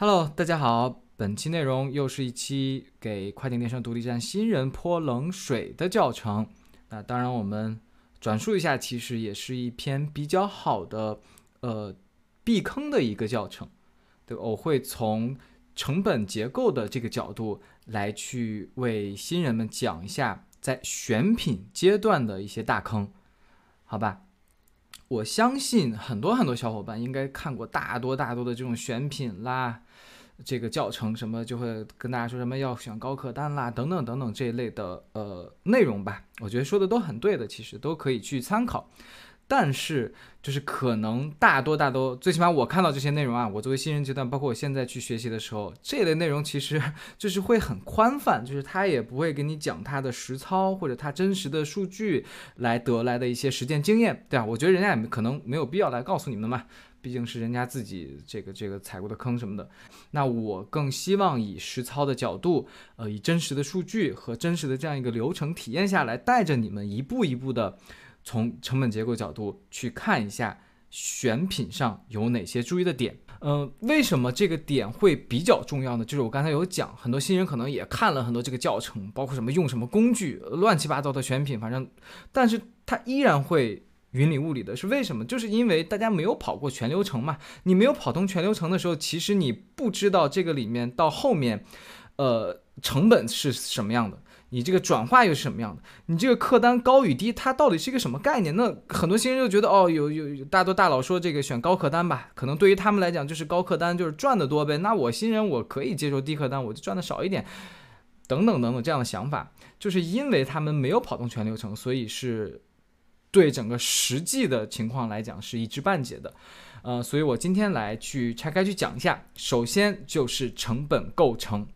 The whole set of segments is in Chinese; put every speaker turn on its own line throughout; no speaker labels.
Hello，大家好，本期内容又是一期给跨境电商独立站新人泼冷水的教程。那当然，我们转述一下，其实也是一篇比较好的呃避坑的一个教程。对，我会从成本结构的这个角度来去为新人们讲一下在选品阶段的一些大坑，好吧？我相信很多很多小伙伴应该看过大多大多的这种选品啦，这个教程什么就会跟大家说什么要选高客单啦，等等等等这一类的呃内容吧。我觉得说的都很对的，其实都可以去参考。但是，就是可能大多大多，最起码我看到这些内容啊，我作为新人阶段，包括我现在去学习的时候，这类内容其实就是会很宽泛，就是他也不会给你讲他的实操或者他真实的数据来得来的一些实践经验，对吧？我觉得人家也可能没有必要来告诉你们嘛，毕竟是人家自己这个这个踩过的坑什么的。那我更希望以实操的角度，呃，以真实的数据和真实的这样一个流程体验下来，带着你们一步一步的。从成本结构角度去看一下选品上有哪些注意的点。嗯，为什么这个点会比较重要呢？就是我刚才有讲，很多新人可能也看了很多这个教程，包括什么用什么工具，乱七八糟的选品，反正，但是他依然会云里雾里的，是为什么？就是因为大家没有跑过全流程嘛。你没有跑通全流程的时候，其实你不知道这个里面到后面，呃，成本是什么样的。你这个转化又是什么样的？你这个客单高与低，它到底是一个什么概念？那很多新人就觉得，哦，有有大多大佬说这个选高客单吧，可能对于他们来讲就是高客单就是赚的多呗。那我新人我可以接受低客单，我就赚的少一点，等等等等这样的想法，就是因为他们没有跑动全流程，所以是对整个实际的情况来讲是一知半解的。呃，所以我今天来去拆开去讲一下，首先就是成本构成。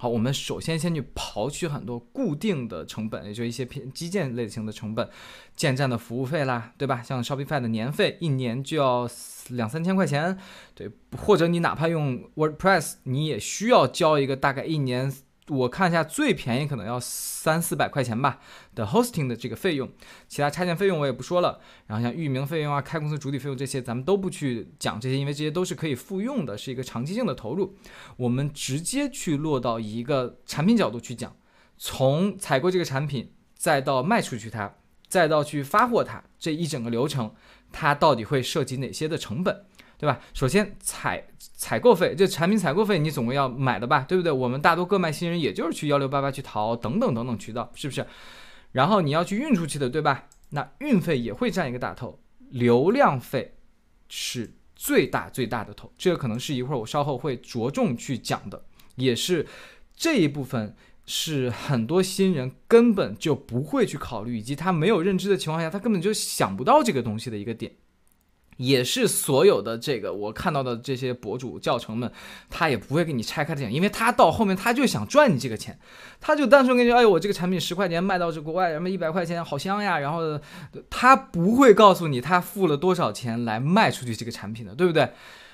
好，我们首先先去刨去很多固定的成本，也就一些偏基建类型的成本，建站的服务费啦，对吧？像 Shopify 的年费一年就要两三千块钱，对，或者你哪怕用 WordPress，你也需要交一个大概一年。我看一下，最便宜可能要三四百块钱吧的 hosting 的这个费用，其他插件费用我也不说了。然后像域名费用啊、开公司主体费用这些，咱们都不去讲这些，因为这些都是可以复用的，是一个长期性的投入。我们直接去落到一个产品角度去讲，从采购这个产品，再到卖出去它，再到去发货它这一整个流程，它到底会涉及哪些的成本？对吧？首先采采购费，这产品采购费你总归要买的吧，对不对？我们大多各卖新人也就是去幺六八八去淘等等等等渠道，是不是？然后你要去运出去的，对吧？那运费也会占一个大头，流量费是最大最大的头，这个可能是一会儿我稍后会着重去讲的，也是这一部分是很多新人根本就不会去考虑，以及他没有认知的情况下，他根本就想不到这个东西的一个点。也是所有的这个我看到的这些博主教程们，他也不会给你拆开的讲，因为他到后面他就想赚你这个钱，他就单纯跟你说，哎呦，我这个产品十块钱卖到这国外，什么一百块钱好香呀，然后他不会告诉你他付了多少钱来卖出去这个产品的，对不对？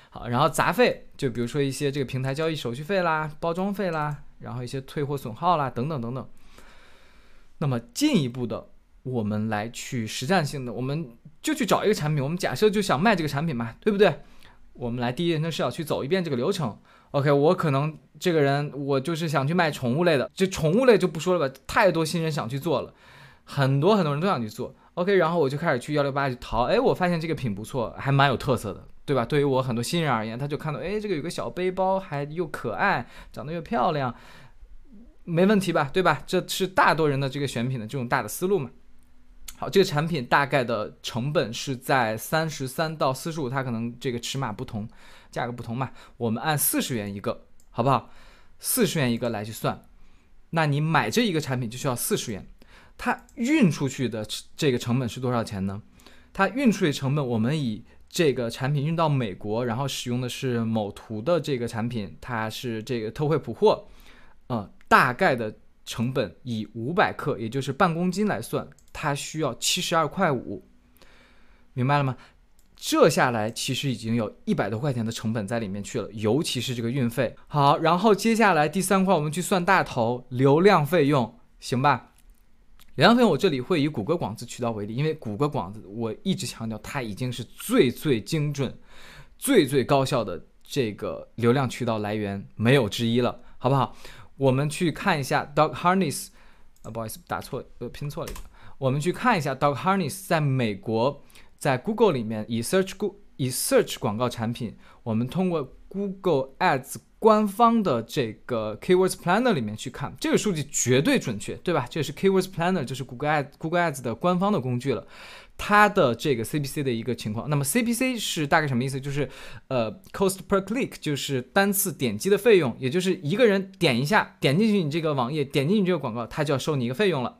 好，然后杂费就比如说一些这个平台交易手续费啦、包装费啦，然后一些退货损耗啦等等等等。那么进一步的，我们来去实战性的，我们。就去找一个产品，我们假设就想卖这个产品嘛，对不对？我们来第一人称视角去走一遍这个流程。OK，我可能这个人我就是想去卖宠物类的，这宠物类就不说了吧，太多新人想去做了，很多很多人都想去做。OK，然后我就开始去幺六八去淘，哎，我发现这个品不错，还蛮有特色的，对吧？对于我很多新人而言，他就看到，哎，这个有个小背包，还又可爱，长得又漂亮，没问题吧？对吧？这是大多人的这个选品的这种大的思路嘛。好，这个产品大概的成本是在三十三到四十五，它可能这个尺码不同，价格不同嘛。我们按四十元一个，好不好？四十元一个来去算，那你买这一个产品就需要四十元。它运出去的这个成本是多少钱呢？它运出去成本，我们以这个产品运到美国，然后使用的是某图的这个产品，它是这个特惠普货，嗯，大概的成本以五百克，也就是半公斤来算。它需要七十二块五，明白了吗？这下来其实已经有一百多块钱的成本在里面去了，尤其是这个运费。好，然后接下来第三块我们去算大头流量费用，行吧？流量费用我这里会以谷歌广子渠道为例，因为谷歌广子我一直强调它已经是最最精准、最最高效的这个流量渠道来源没有之一了，好不好？我们去看一下 Dog Harness，啊，不好意思，打错，呃，拼错了一个。我们去看一下 Dog Harness 在美国，在 Google 里面以 Search 以 Search 广告产品，我们通过 Google Ads 官方的这个 Keywords Planner 里面去看，这个数据绝对准确，对吧？这是 Keywords Planner，就是 Google Ads Google Ads 的官方的工具了。它的这个 CPC 的一个情况，那么 CPC 是大概什么意思？就是呃，cost per click，就是单次点击的费用，也就是一个人点一下，点进去你这个网页，点进去这个广告，他就要收你一个费用了。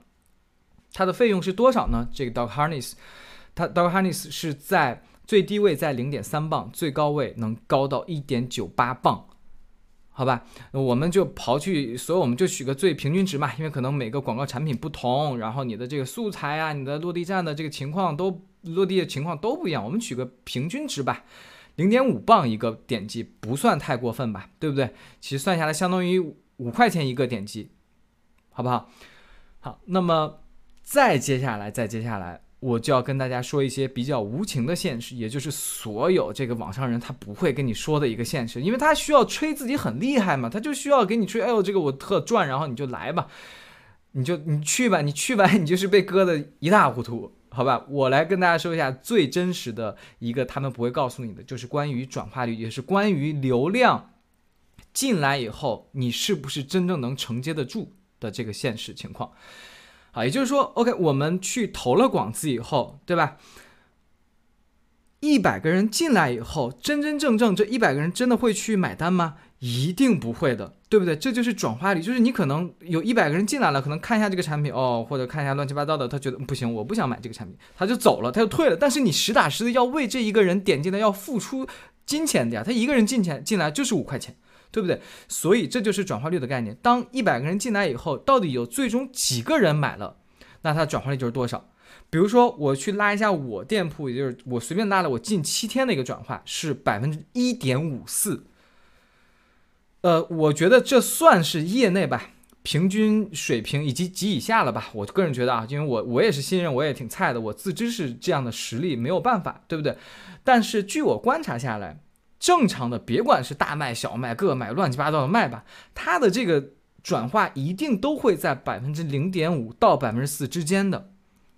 它的费用是多少呢？这个 Dog Harness，它 Dog Harness 是在最低位在零点三磅，最高位能高到一点九八磅。好吧，我们就刨去所有，我们就取个最平均值嘛，因为可能每个广告产品不同，然后你的这个素材啊，你的落地站的这个情况都落地的情况都不一样，我们取个平均值吧，零点五磅一个点击不算太过分吧，对不对？其实算下来相当于五块钱一个点击，好不好？好，那么再接下来，再接下来。我就要跟大家说一些比较无情的现实，也就是所有这个网上人他不会跟你说的一个现实，因为他需要吹自己很厉害嘛，他就需要给你吹，哎呦这个我特赚，然后你就来吧，你就你去吧，你去吧，你就是被割的一塌糊涂，好吧？我来跟大家说一下最真实的一个他们不会告诉你的，就是关于转化率，也是关于流量进来以后你是不是真正能承接得住的这个现实情况。啊，也就是说，OK，我们去投了广子以后，对吧？一百个人进来以后，真真正正这一百个人真的会去买单吗？一定不会的，对不对？这就是转化率，就是你可能有一百个人进来了，可能看一下这个产品哦，或者看一下乱七八糟的，他觉得不行，我不想买这个产品，他就走了，他就退了。但是你实打实的要为这一个人点进来要付出金钱的呀，他一个人进钱进来就是五块钱。对不对？所以这就是转化率的概念。当一百个人进来以后，到底有最终几个人买了，那它转化率就是多少？比如说，我去拉一下我店铺，也就是我随便拉了我近七天的一个转化是百分之一点五四。呃，我觉得这算是业内吧平均水平以及及以下了吧。我个人觉得啊，因为我我也是新人，我也挺菜的，我自知是这样的实力没有办法，对不对？但是据我观察下来。正常的，别管是大卖小卖，各买乱七八糟的卖吧，它的这个转化一定都会在百分之零点五到百分之四之间的，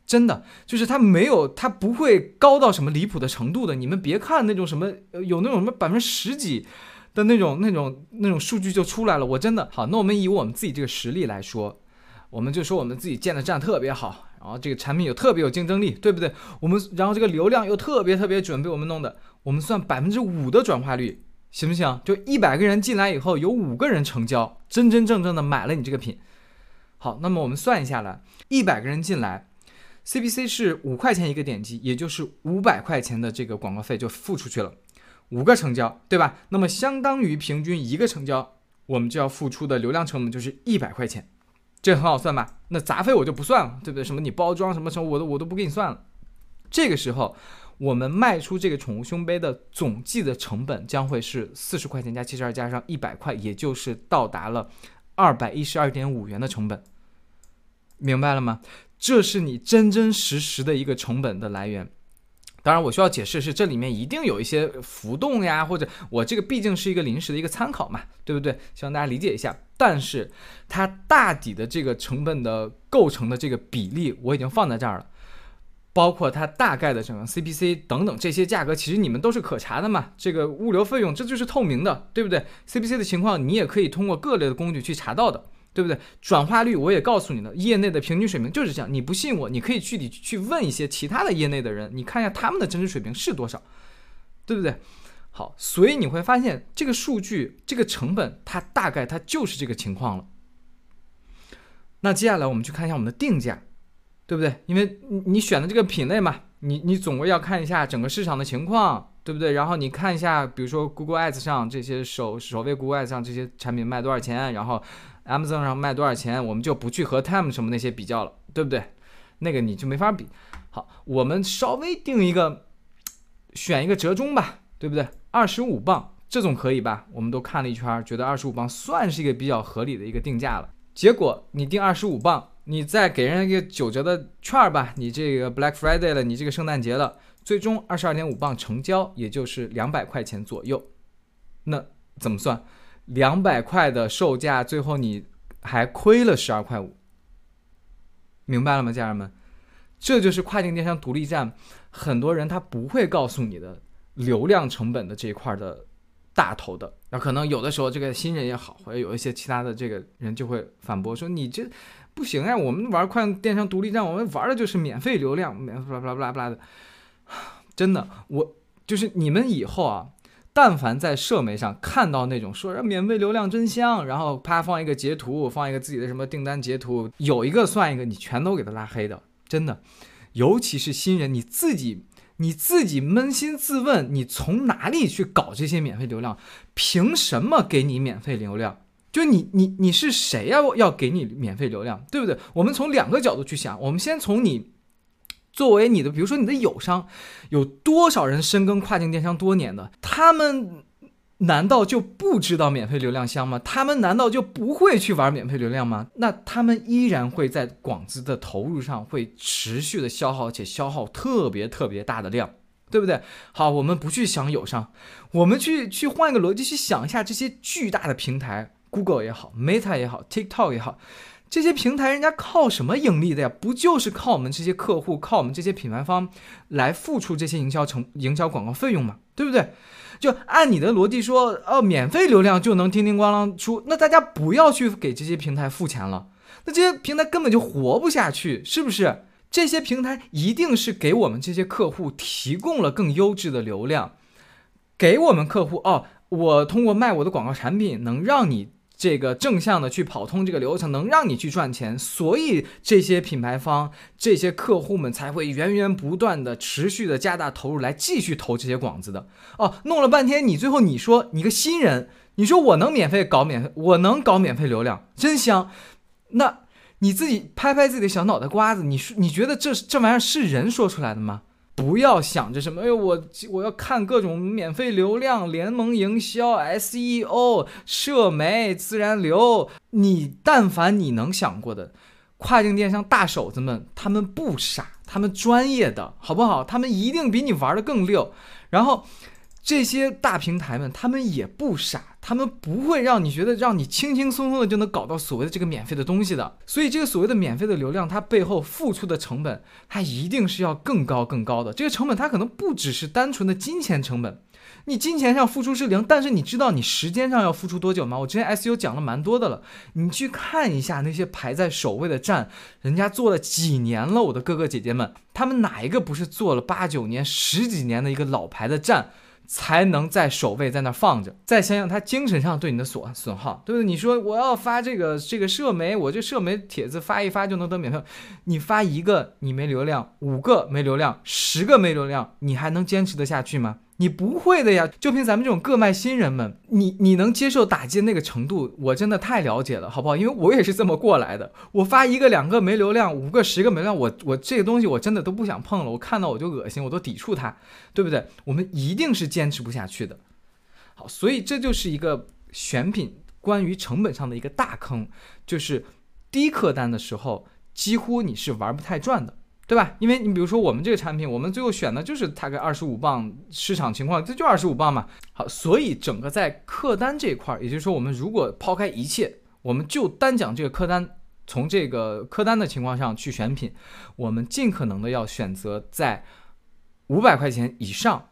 真的就是它没有，它不会高到什么离谱的程度的。你们别看那种什么有那种什么百分之十几的那种那种那种数据就出来了，我真的好。那我们以我们自己这个实力来说，我们就说我们自己建的站特别好。然后这个产品有特别有竞争力，对不对？我们然后这个流量又特别特别准，被我们弄的，我们算百分之五的转化率，行不行？就一百个人进来以后，有五个人成交，真真正正的买了你这个品。好，那么我们算一下来，一百个人进来，CPC 是五块钱一个点击，也就是五百块钱的这个广告费就付出去了，五个成交，对吧？那么相当于平均一个成交，我们就要付出的流量成本就是一百块钱。这很好算吧？那杂费我就不算了，对不对？什么你包装什么什么，我都我都不给你算了。这个时候，我们卖出这个宠物胸杯的总计的成本将会是四十块钱加七十二加上一百块，也就是到达了二百一十二点五元的成本。明白了吗？这是你真真实实的一个成本的来源。当然，我需要解释是这里面一定有一些浮动呀，或者我这个毕竟是一个临时的一个参考嘛，对不对？希望大家理解一下。但是它大底的这个成本的构成的这个比例我已经放在这儿了，包括它大概的整个 CPC 等等这些价格，其实你们都是可查的嘛。这个物流费用这就是透明的，对不对？CPC 的情况你也可以通过各类的工具去查到的。对不对？转化率我也告诉你了，业内的平均水平就是这样。你不信我，你可以具体去问一些其他的业内的人，你看一下他们的真实水平是多少，对不对？好，所以你会发现这个数据，这个成本，它大概它就是这个情况了。那接下来我们去看一下我们的定价，对不对？因为你选的这个品类嘛，你你总归要看一下整个市场的情况，对不对？然后你看一下，比如说 Google Ads 上这些首首位 Google Ads 上这些产品卖多少钱，然后。Amazon 上卖多少钱，我们就不去和 Time 什么那些比较了，对不对？那个你就没法比。好，我们稍微定一个，选一个折中吧，对不对？二十五磅，这总可以吧？我们都看了一圈，觉得二十五磅算是一个比较合理的一个定价了。结果你定二十五磅，你再给人一个九折的券儿吧，你这个 Black Friday 了，你这个圣诞节了，最终二十二点五磅成交，也就是两百块钱左右。那怎么算？两百块的售价，最后你还亏了十二块五，明白了吗，家人们？这就是跨境电商独立站，很多人他不会告诉你的流量成本的这一块的大头的。那可能有的时候这个新人也好，或者有一些其他的这个人就会反驳说：“你这不行啊，我们玩快电商独立站，我们玩的就是免费流量，免不拉不拉不拉不拉的。”真的，我就是你们以后啊。但凡在社媒上看到那种说“免费流量真香”，然后啪放一个截图，放一个自己的什么订单截图，有一个算一个，你全都给他拉黑的，真的。尤其是新人，你自己你自己扪心自问，你从哪里去搞这些免费流量？凭什么给你免费流量？就你你你是谁呀？要给你免费流量，对不对？我们从两个角度去想，我们先从你。作为你的，比如说你的友商，有多少人深耕跨境电商多年的？他们难道就不知道免费流量香吗？他们难道就不会去玩免费流量吗？那他们依然会在广子的投入上会持续的消耗，且消耗特别特别大的量，对不对？好，我们不去想友商，我们去去换一个逻辑去想一下这些巨大的平台，Google 也好，Meta 也好，TikTok 也好。这些平台人家靠什么盈利的呀？不就是靠我们这些客户，靠我们这些品牌方来付出这些营销成营销广告费用嘛？对不对？就按你的逻辑说，哦，免费流量就能叮叮咣啷出，那大家不要去给这些平台付钱了，那这些平台根本就活不下去，是不是？这些平台一定是给我们这些客户提供了更优质的流量，给我们客户哦，我通过卖我的广告产品能让你。这个正向的去跑通这个流程，能让你去赚钱，所以这些品牌方、这些客户们才会源源不断的、持续的加大投入来继续投这些广子的。哦，弄了半天，你最后你说你个新人，你说我能免费搞免费，我能搞免费流量，真香。那你自己拍拍自己的小脑袋瓜子，你说你觉得这这玩意儿是人说出来的吗？不要想着什么，哎呦，我我要看各种免费流量、联盟营销、SEO、社媒、自然流。你但凡你能想过的，跨境电商大手子们，他们不傻，他们专业的，好不好？他们一定比你玩的更溜。然后。这些大平台们，他们也不傻，他们不会让你觉得让你轻轻松松的就能搞到所谓的这个免费的东西的。所以，这个所谓的免费的流量，它背后付出的成本，它一定是要更高更高的。这个成本，它可能不只是单纯的金钱成本，你金钱上付出是零，但是你知道你时间上要付出多久吗？我之前 S U 讲了蛮多的了，你去看一下那些排在首位的站，人家做了几年了，我的哥哥姐姐们，他们哪一个不是做了八九年、十几年的一个老牌的站？才能在首位在那放着，再想想他精神上对你的损损耗，对不对？你说我要发这个这个社媒，我这社媒帖子发一发就能得免费，你发一个你没流量，五个没流量，十个没流量，你还能坚持得下去吗？你不会的呀，就凭咱们这种各卖新人们，你你能接受打击的那个程度，我真的太了解了，好不好？因为我也是这么过来的。我发一个两个没流量，五个十个没量，我我这个东西我真的都不想碰了，我看到我就恶心，我都抵触它，对不对？我们一定是坚持不下去的。好，所以这就是一个选品关于成本上的一个大坑，就是低客单的时候，几乎你是玩不太转的。对吧？因为你比如说我们这个产品，我们最后选的就是大概二十五磅，市场情况这就二十五磅嘛。好，所以整个在客单这一块，也就是说我们如果抛开一切，我们就单讲这个客单，从这个客单的情况上去选品，我们尽可能的要选择在五百块钱以上。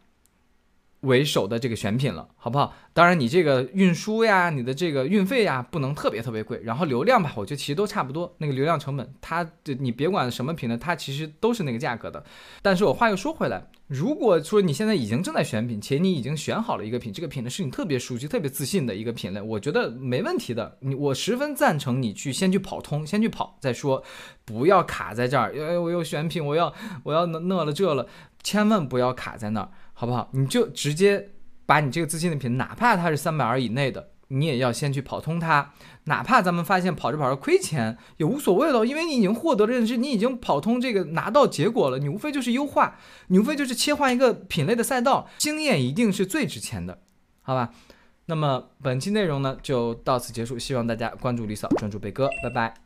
为首的这个选品了，好不好？当然，你这个运输呀，你的这个运费呀，不能特别特别贵。然后流量吧，我觉得其实都差不多。那个流量成本，它你别管什么品的，它其实都是那个价格的。但是我话又说回来，如果说你现在已经正在选品，且你已经选好了一个品，这个品呢是你特别熟悉、特别自信的一个品类，我觉得没问题的。你我十分赞成你去先去跑通，先去跑再说，不要卡在这儿。哎，我又选品，我要我要那那了这了，千万不要卡在那儿。好不好？你就直接把你这个自信的品，哪怕它是三百二以内的，你也要先去跑通它。哪怕咱们发现跑着跑着亏钱也无所谓了，因为你已经获得了认知，你已经跑通这个拿到结果了。你无非就是优化，你无非就是切换一个品类的赛道，经验一定是最值钱的，好吧？那么本期内容呢就到此结束，希望大家关注李嫂，专注贝哥，拜拜。